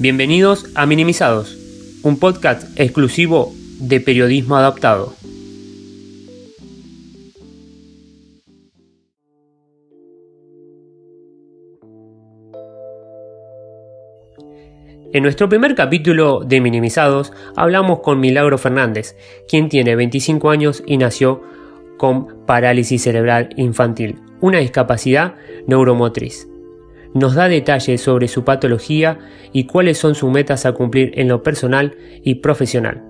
Bienvenidos a Minimizados, un podcast exclusivo de periodismo adaptado. En nuestro primer capítulo de Minimizados hablamos con Milagro Fernández, quien tiene 25 años y nació con parálisis cerebral infantil, una discapacidad neuromotriz. Nos da detalles sobre su patología y cuáles son sus metas a cumplir en lo personal y profesional.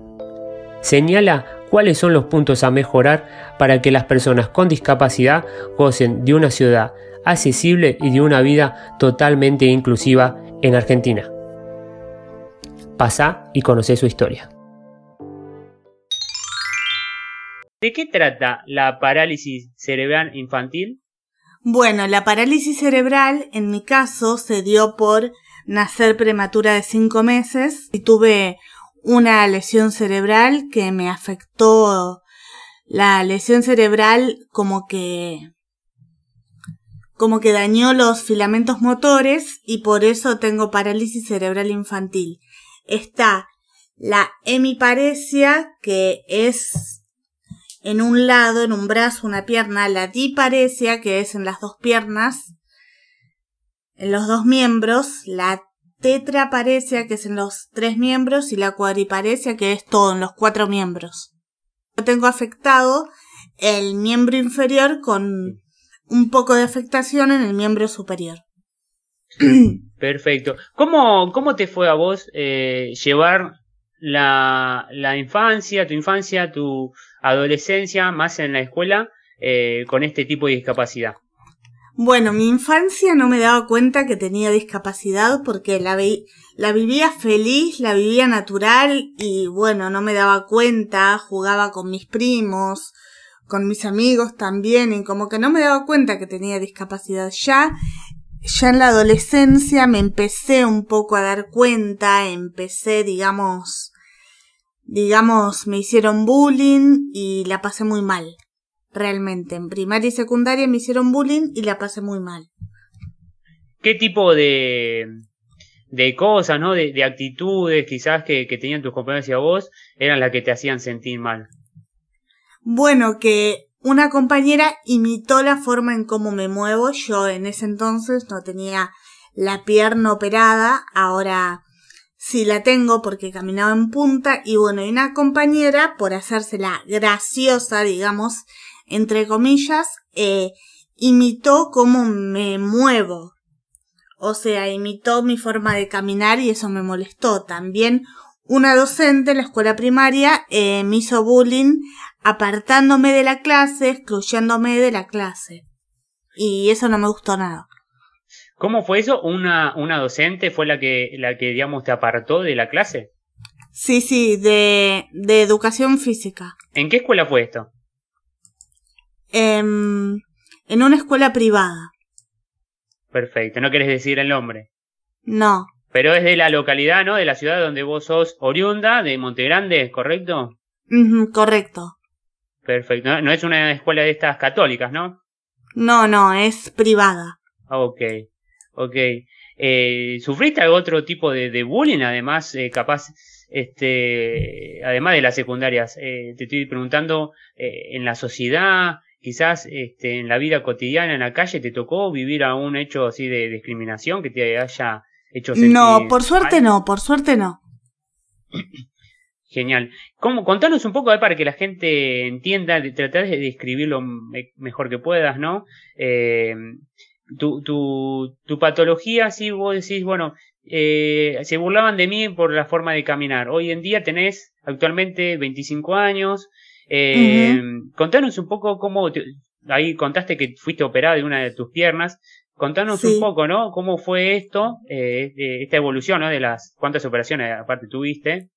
Señala cuáles son los puntos a mejorar para que las personas con discapacidad gocen de una ciudad accesible y de una vida totalmente inclusiva en Argentina. Pasa y conoce su historia. ¿De qué trata la parálisis cerebral infantil? Bueno, la parálisis cerebral en mi caso se dio por nacer prematura de cinco meses y tuve una lesión cerebral que me afectó. La lesión cerebral como que como que dañó los filamentos motores y por eso tengo parálisis cerebral infantil. Está la hemiparesia, que es en un lado, en un brazo, una pierna, la diparesia, que es en las dos piernas, en los dos miembros, la tetraparesia, que es en los tres miembros, y la cuadriparesia, que es todo en los cuatro miembros. Yo tengo afectado el miembro inferior con un poco de afectación en el miembro superior. Perfecto. ¿Cómo, cómo te fue a vos eh, llevar la, infancia, tu infancia, tu adolescencia, más en la escuela, eh, con este tipo de discapacidad? Bueno, mi infancia no me daba cuenta que tenía discapacidad porque la, la vivía feliz, la vivía natural y bueno, no me daba cuenta, jugaba con mis primos, con mis amigos también y como que no me daba cuenta que tenía discapacidad. Ya ya en la adolescencia me empecé un poco a dar cuenta, empecé, digamos, digamos, me hicieron bullying y la pasé muy mal. Realmente, en primaria y secundaria me hicieron bullying y la pasé muy mal. ¿Qué tipo de, de cosas, ¿no? De, actitudes quizás que, que tenían tus compañeros y a vos eran las que te hacían sentir mal? Bueno, que una compañera imitó la forma en cómo me muevo. Yo en ese entonces no tenía la pierna operada, ahora sí la tengo porque caminaba en punta y bueno, y una compañera, por hacérsela graciosa, digamos, entre comillas, eh, imitó cómo me muevo. O sea, imitó mi forma de caminar y eso me molestó. También una docente en la escuela primaria eh, me hizo bullying apartándome de la clase, excluyéndome de la clase. Y eso no me gustó nada. ¿Cómo fue eso? ¿Una, una docente fue la que, la que, digamos, te apartó de la clase? Sí, sí, de, de educación física. ¿En qué escuela fue esto? en una escuela privada. Perfecto, no quieres decir el nombre. No. Pero es de la localidad, ¿no? De la ciudad donde vos sos oriunda, de Montegrande, ¿correcto? correcto. Perfecto. No, es una escuela de estas católicas, ¿no? No, no, es privada. Ok, ok. Eh, ¿Sufriste algún otro tipo de, bullying, además, eh, capaz, este, además de las secundarias? Eh, te estoy preguntando, en la sociedad, quizás este, en la vida cotidiana, en la calle, ¿te tocó vivir a un hecho así de discriminación que te haya hecho sentir No, por suerte no, por suerte no. Genial. ¿Cómo, contanos un poco para que la gente entienda, tratar de describirlo mejor que puedas, ¿no? Eh, tu, tu, tu, patología, si vos decís, bueno, eh, se burlaban de mí por la forma de caminar. Hoy en día tenés actualmente 25 años. Eh, Contanos un poco cómo, ahí contaste que fuiste operada de una de tus piernas. Contanos un poco, ¿no? ¿Cómo fue esto, eh, esta evolución, ¿no? De las cuántas operaciones aparte tuviste.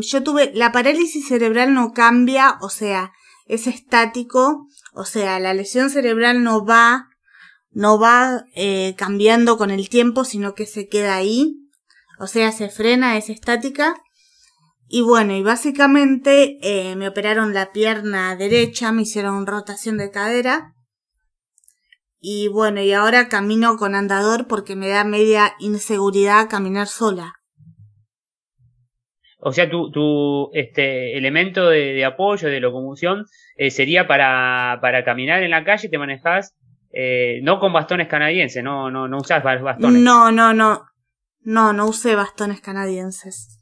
Yo tuve, la parálisis cerebral no cambia, o sea, es estático, o sea, la lesión cerebral no va, no va eh, cambiando con el tiempo, sino que se queda ahí, o sea, se frena, es estática. Y bueno, y básicamente eh, me operaron la pierna derecha, me hicieron rotación de cadera. Y bueno, y ahora camino con andador porque me da media inseguridad caminar sola. o sea, tu, tu este, elemento de, apoyo, de locomoción, eh, sería para, para caminar en la calle, te manejas eh, no con bastones canadienses, no, no, no usas bastones. No, no, no. No, no usé bastones canadienses.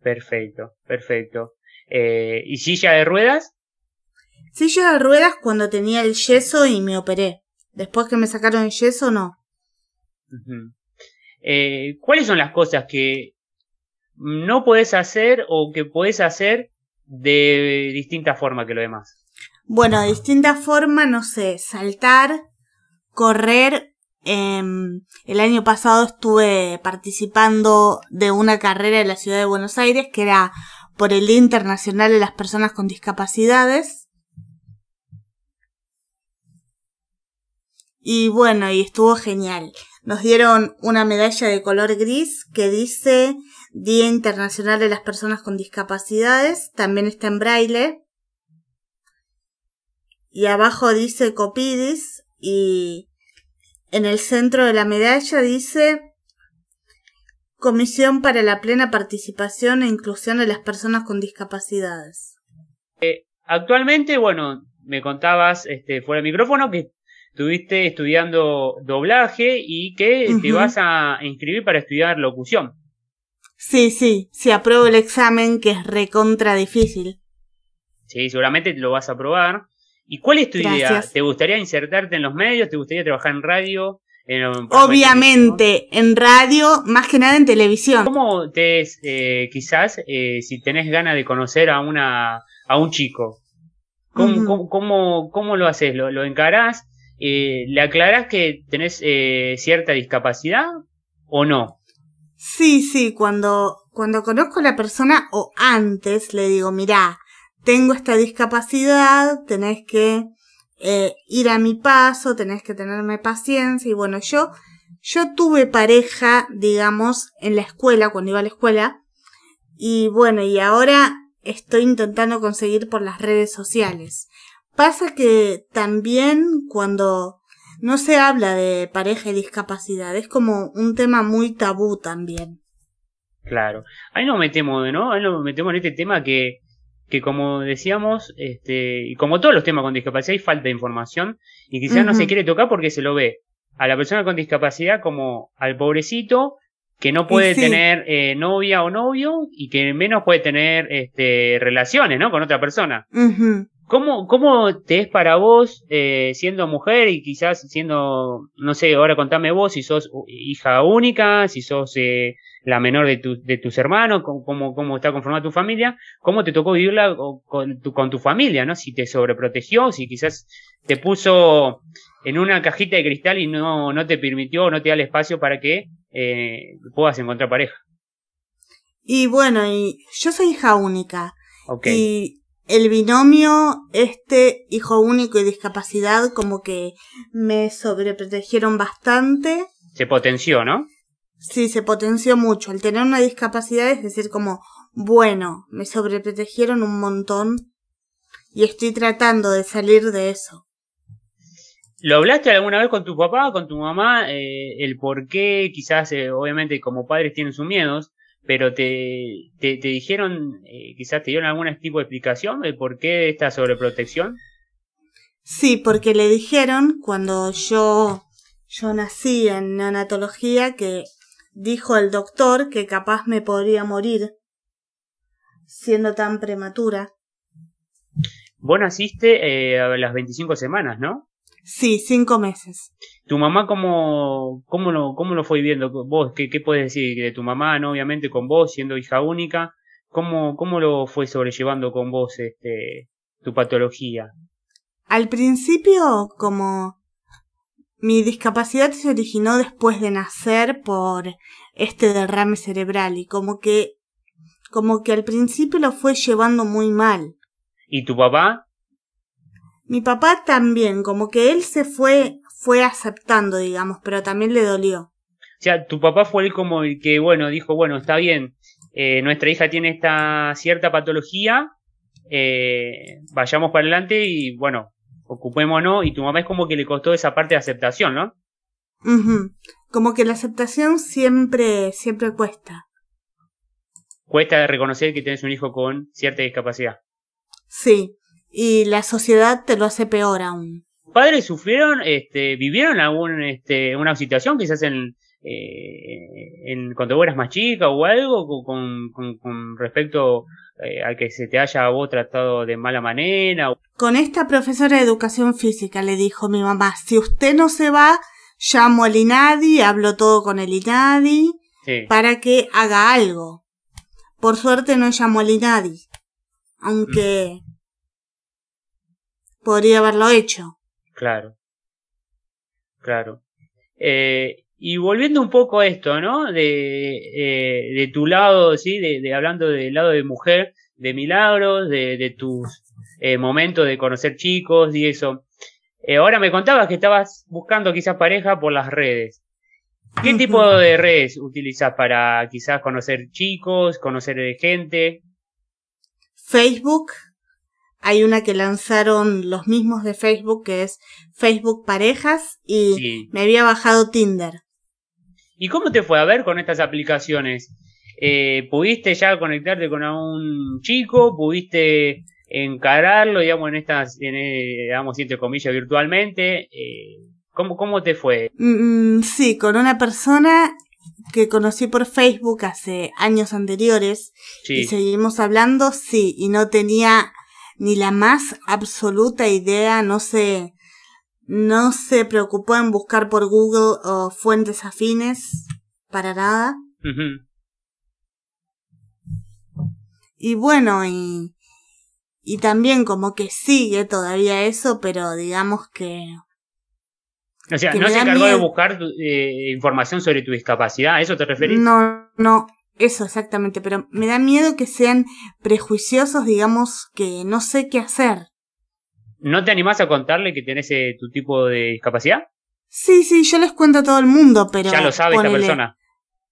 Perfecto, perfecto. Eh, ¿Y silla de ruedas? Silla de ruedas cuando tenía el yeso y me operé. Después que me sacaron el yeso, no. eh, ¿Cuáles son las cosas que no puedes hacer o que puedes hacer de distinta forma que lo demás? Bueno, de distinta forma, no sé, saltar, correr. Em, el año pasado estuve participando de una carrera en la ciudad de Buenos Aires que era por el Día Internacional de las Personas con Discapacidades. Y bueno, y estuvo genial. Nos dieron una medalla de color gris que dice Día Internacional de las Personas con Discapacidades. También está en braille. Y abajo dice Copidis y en el centro de la medalla dice Comisión para la plena participación e inclusión de las personas con discapacidades. Eh, actualmente, bueno, me contabas este, fuera del micrófono que estuviste estudiando doblaje y que te vas a inscribir para estudiar locución. Sí, sí, sí, apruebo el examen que es recontra difícil. Sí, seguramente lo vas a aprobar. ¿Y cuál es tu idea? ¿Te gustaría insertarte en los medios? ¿Te gustaría trabajar en radio? Obviamente, en radio, más que nada en televisión. ¿Cómo te eh, quizás, eh, si tenés ganas de conocer a una a un chico? ¿Cómo, cómo, lo haces? ¿Lo, lo encarás? Eh, ¿Le aclarás que tenés eh, cierta discapacidad o no? Sí, sí, cuando, cuando conozco a la persona o antes le digo, mira, tengo esta discapacidad, tenés que eh, ir a mi paso, tenés que tenerme paciencia y bueno, yo, yo tuve pareja, digamos, en la escuela, cuando iba a la escuela, y bueno, y ahora estoy intentando conseguir por las redes sociales. Pasa que también cuando no se habla de pareja y discapacidad, es como un tema muy tabú también. Claro. Ahí nos metemos, ¿no? Ahí nos metemos en este tema que que como decíamos, este, y como todos los temas con discapacidad hay falta de información y quizás no se quiere tocar porque se lo ve a la persona con discapacidad como al pobrecito que no puede tener eh, novia o novio y que menos puede tener este, relaciones, ¿no? Con otra persona. ¿Cómo, ¿Cómo te es para vos, eh, siendo mujer y quizás siendo, no sé, ahora contame vos si sos hija única, si sos eh, la menor de, tu, de tus hermanos, cómo, cómo está conformada tu familia, cómo te tocó vivirla con tu, con tu familia, ¿no? Si te sobreprotegió, si quizás te puso en una cajita de cristal y no, no te permitió, no te da el espacio para que eh, puedas encontrar pareja. Y bueno, y yo soy hija única. Y el binomio, este hijo único y discapacidad, como que me sobreprotegieron bastante. Se potenció, ¿no? Sí, se potenció mucho. El tener una discapacidad es decir, como, bueno, me sobreprotegieron un montón y estoy tratando de salir de eso. ¿Lo hablaste alguna vez con tu papá, con tu mamá? Eh, el por qué, quizás, eh, obviamente, como padres tienen sus miedos, pero te, te, dijeron, eh, quizás te dieron algún tipo de explicación de por qué esta sobreprotección. Sí, porque le dijeron cuando yo, yo nací en neonatología que dijo el doctor que capaz me podría morir siendo tan prematura. Vos naciste eh, a las 25 semanas, ¿no? Sí, cinco meses. ¿Tu mamá cómo, cómo, lo, cómo lo fue viviendo? ¿Vos qué, qué puedes decir de tu mamá, no? Obviamente con vos, siendo hija única. ¿Cómo, cómo lo fue sobrellevando con vos este, tu patología? Al principio, como mi discapacidad se originó después de nacer por este derrame cerebral y como que como que al principio lo fue llevando muy mal. ¿Y tu papá? Mi papá también, como que él se fue fue aceptando, digamos, pero también le dolió. O sea, tu papá fue el como el que, bueno, dijo, bueno, está bien, eh, nuestra hija tiene esta cierta patología, eh, vayamos para adelante y, bueno, ocupémonos, y tu mamá es como que le costó esa parte de aceptación, ¿no? Como que la aceptación siempre, siempre cuesta. cuesta reconocer que tienes un hijo con cierta discapacidad. Sí, y la sociedad te lo hace peor aún. ¿Padres sufrieron, este, vivieron algún, este, una situación quizás en, eh, en, cuando eras más chica o algo con, con, respecto eh, a que se te haya vos tratado de mala manera? Con esta profesora de educación física le dijo mi mamá, si usted no se va, llamo al INADI, hablo todo con el INADI para que haga algo. Por suerte no llamó al INADI, aunque podría haberlo hecho. Claro, claro. Eh, y volviendo un poco a esto, ¿no? De, eh, de tu lado, ¿sí? De, hablando del lado de mujer, de milagros, de, de tus eh, momentos de conocer chicos y eso. Eh, ahora me contabas que estabas buscando quizás pareja por las redes. ¿Qué tipo de redes utilizas para quizás conocer chicos, conocer gente? Facebook. Hay una que lanzaron los mismos de Facebook, que es Facebook Parejas, y me había bajado Tinder. ¿Y cómo te fue a ver con estas aplicaciones? Eh, ¿Pudiste ya conectarte con un chico? ¿Pudiste encararlo, digamos, en estas, en, eh, digamos, entre comillas, virtualmente? Eh, ¿cómo, ¿Cómo te fue? Mm, mm, sí, con una persona que conocí por Facebook hace años anteriores y seguimos hablando, sí, y no tenía ni la más absoluta idea, no sé, no se preocupó en buscar por Google o fuentes afines para nada. Y bueno, y, y también como que sigue todavía eso, pero digamos que... O sea, ¿no se encargó de buscar eh, información sobre tu discapacidad? ¿A eso te referís? No, no, eso exactamente, pero me da miedo que sean prejuiciosos, digamos, que no sé qué hacer. ¿No te animás a contarle que tenés eh, tu tipo de discapacidad? Sí, sí, yo les cuento a todo el mundo, pero... Ya lo sabe esta persona.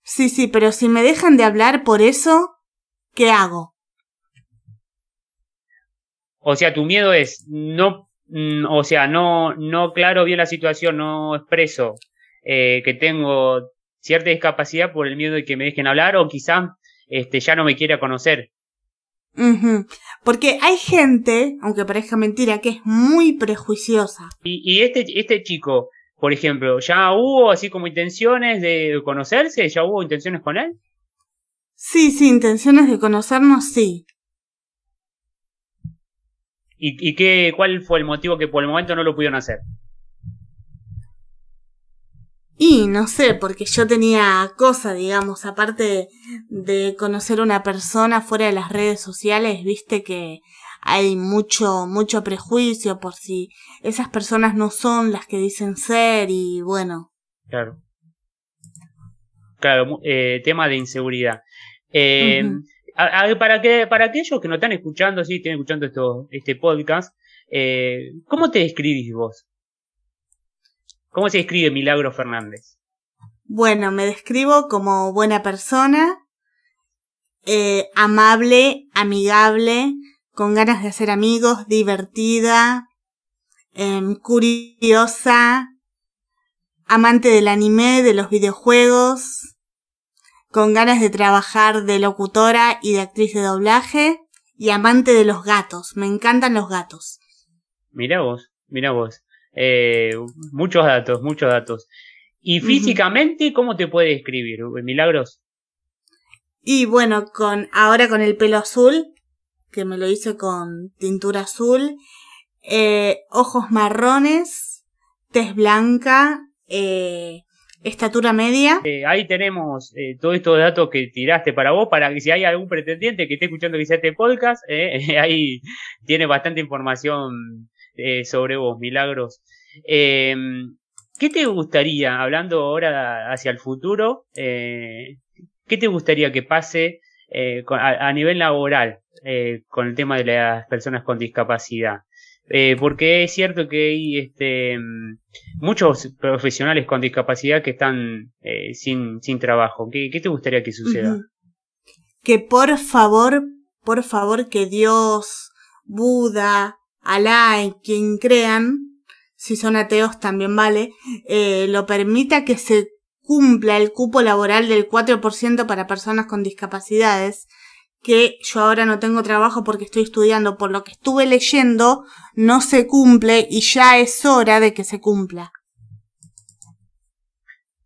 Sí, sí, pero si me dejan de hablar por eso, ¿qué hago? O sea, tu miedo es no, mm, o sea, no, no claro bien la situación, no expreso eh, que tengo cierta discapacidad por el miedo de que me dejen hablar o quizás este, ya no me quiera conocer. Porque hay gente, aunque parezca mentira, que es muy prejuiciosa. Y, este, este chico, por ejemplo, ¿ya hubo así como intenciones de conocerse? ¿Ya hubo intenciones con él? Sí, sí, intenciones de conocernos, sí. ¿Y, y qué, cuál fue el motivo que por el momento no lo pudieron hacer? Y no sé, porque yo tenía cosa, digamos, aparte de conocer una persona fuera de las redes sociales, viste que hay mucho, mucho prejuicio por si esas personas no son las que dicen ser y bueno. Claro. Claro, eh, tema de inseguridad. Eh, para, que, para aquellos que no están escuchando, sí, están escuchando esto, este podcast, eh, ¿cómo te describís vos? ¿Cómo se escribe Milagro Fernández? Bueno, me describo como buena persona, eh, amable, amigable, con ganas de hacer amigos, divertida, em, curiosa, amante del anime, de los videojuegos, con ganas de trabajar de locutora y de actriz de doblaje, y amante de los gatos. Me encantan los gatos. Mira vos, mira vos. Eh, muchos datos, muchos datos. ¿Y físicamente cómo te puede describir, Milagros? Y bueno, con ahora con el pelo azul, que me lo hice con tintura azul, eh, ojos marrones, tez blanca, eh, estatura media. ahí tenemos todos estos datos que tiraste para vos, para que si hay algún pretendiente que esté escuchando quizá este podcast, ahí tiene bastante información eh, sobre vos, Milagros. Eh, ¿Qué te gustaría, hablando ahora hacia el futuro, eh, qué te gustaría que pase a, nivel laboral con el tema de las personas con discapacidad? porque es cierto que hay este, muchos profesionales con discapacidad que están sin, sin trabajo. ¿Qué, te gustaría que suceda? Que por favor, por favor, que Dios, Buda, Alá y quien crean, si son ateos también vale, eh, lo permita que se cumpla el cupo laboral del 4% para personas con discapacidades, que yo ahora no tengo trabajo porque estoy estudiando, por lo que estuve leyendo, no se cumple y ya es hora de que se cumpla.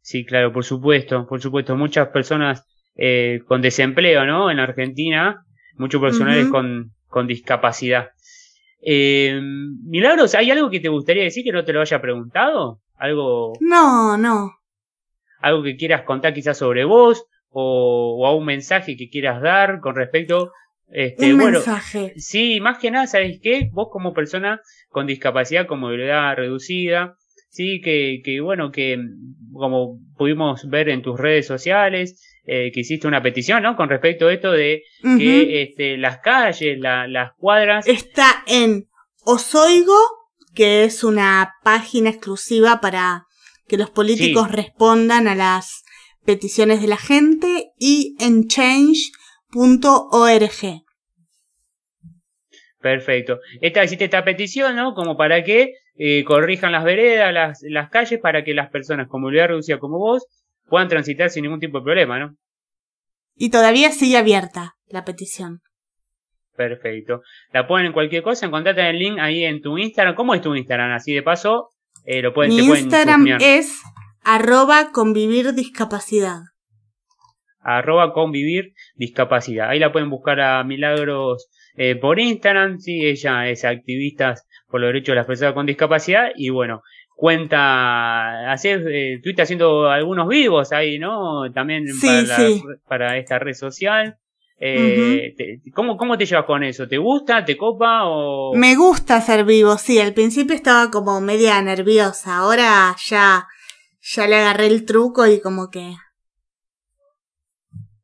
Sí, claro, por supuesto, por supuesto. Muchas personas eh, con desempleo, ¿no? En Argentina, muchos personales con, con discapacidad. Eh, Milagros, ¿hay algo que te gustaría decir que no te lo haya preguntado? ¿Algo? No, no. ¿Algo que quieras contar quizás sobre vos? O, o a un mensaje que quieras dar con respecto este, un bueno, mensaje. Sí, más que nada, ¿sabes qué? Vos como persona con discapacidad, con movilidad reducida, sí, que, que bueno, que como pudimos ver en tus redes sociales, eh, que hiciste una petición, ¿no? Con respecto a esto de que este, las calles, la- las cuadras, Está en Osoigo, que es una página exclusiva para que los políticos Sí. respondan a las peticiones de la gente, y en change.org. perfecto. Esta hiciste esta petición, ¿no? Como para que eh, corrijan las veredas, las, las calles, para que las personas con movilidad reducida como vos puedan transitar sin ningún tipo de problema, ¿no? Y todavía sigue abierta la petición. Perfecto. La ponen en cualquier cosa, encontrate el link ahí en tu Instagram. ¿Cómo es tu Instagram? Así de paso, eh, lo pueden, Mi te pueden Instagram es arroba convivir discapacidad. arroba convivir discapacidad. Ahí la pueden buscar a Milagros eh, por Instagram, sí, ella es activista por los derechos de las personas con discapacidad y bueno, cuenta, haces, eh, haciendo algunos vivos ahí, ¿no? También Sí, para, la- sí. para esta red social. Eh, te- ¿cómo, ¿Cómo te llevas con eso? ¿Te gusta? ¿Te copa? O... Me gusta ser vivo, sí, al principio estaba como media nerviosa, ahora ya, ya le agarré el truco y como que...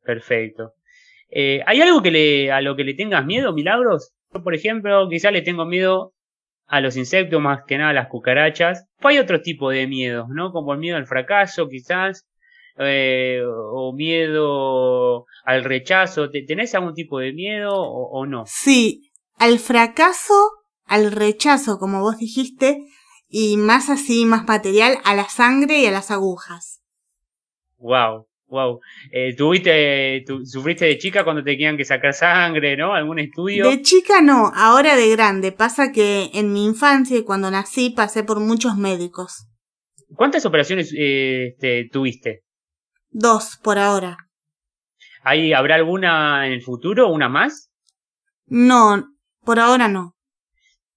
Perfecto. Eh, ¿Hay algo que le, a lo que le tengas miedo, Milagros? Yo, por ejemplo, quizás le tengo miedo a los insectos, más que nada a las cucarachas. O hay otro tipo de miedos, ¿no? Como el miedo al fracaso, quizás, eh, o miedo al rechazo. ¿Te- ¿Tenés algún tipo de miedo o, o no? Sí, al fracaso, al rechazo, como vos dijiste, y más así, más material, a la sangre y a las agujas. Wow, wow. Eh, ¿tuviste, tu- ¿Sufriste de chica cuando te tenían que sacar sangre, ¿no? ¿Algún estudio? De chica no, ahora de grande. Pasa que en mi infancia y cuando nací pasé por muchos médicos. ¿Cuántas operaciones eh, este, tuviste? Dos por ahora. ¿Hay, ¿Habrá alguna en el futuro? ¿Una más? No, por ahora no.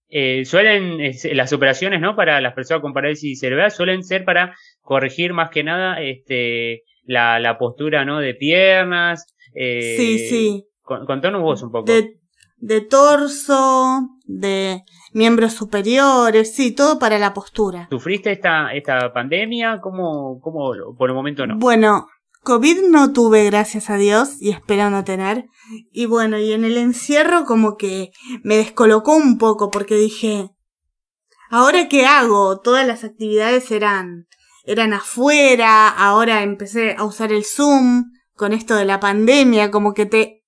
Eh, suelen, es- las operaciones, ¿no? Para las personas con parálisis cerebral suelen ser para corregir más que nada este, la, la postura, ¿no? De piernas. eh, Sí, sí. con- Contanos vos un poco. De, de torso, de miembros superiores, sí, todo para la postura. ¿Sufriste esta, esta pandemia? ¿Cómo, cómo, por el momento no? Bueno, COVID no tuve, gracias a Dios, y espero no tener. Y bueno, y en el encierro como que me descolocó un poco porque dije, ¿ahora qué hago? Todas las actividades eran, eran afuera, ahora empecé a usar el Zoom con esto de la pandemia, como que te,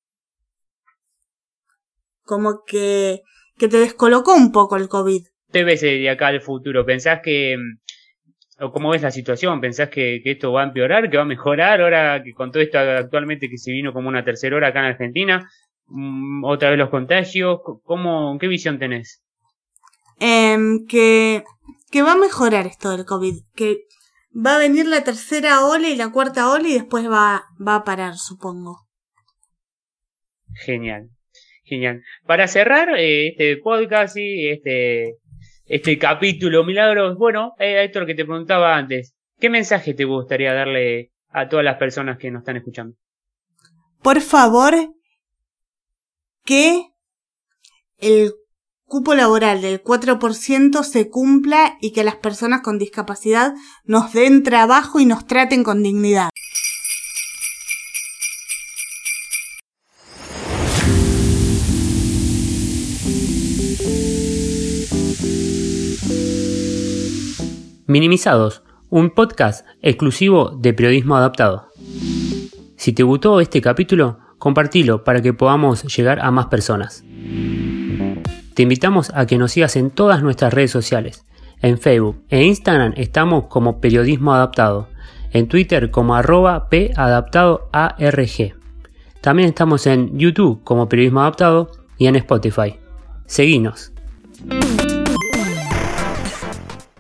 como que, que te descolocó un poco el COVID. te ves de acá al futuro? ¿Pensás que, o cómo ves la situación? ¿Pensás que, que esto va a empeorar, que va a mejorar ahora que con todo esto actualmente que se vino como una tercera hora acá en Argentina? Mm, Otra vez los contagios, ¿cómo, qué visión tenés? Em, que, que va a mejorar esto del COVID, que va a venir la tercera ola y la cuarta ola y después va, va a parar, supongo. Genial, genial. Para cerrar eh, este podcast y este, este capítulo, Milagros, bueno, eh, esto es lo que te preguntaba antes. ¿Qué mensaje te gustaría darle a todas las personas que nos están escuchando? Por favor, que el cupo laboral del 4% se cumpla y que las personas con discapacidad nos den trabajo y nos traten con dignidad. Minimizados, un podcast exclusivo de periodismo adaptado. Si te gustó este capítulo, compartilo para que podamos llegar a más personas. Te invitamos a que nos sigas en todas nuestras redes sociales. En Facebook e Instagram estamos como Periodismo Adaptado. En Twitter como arroba PAdaptadoARG. También estamos en YouTube como Periodismo Adaptado y en Spotify. Seguinos.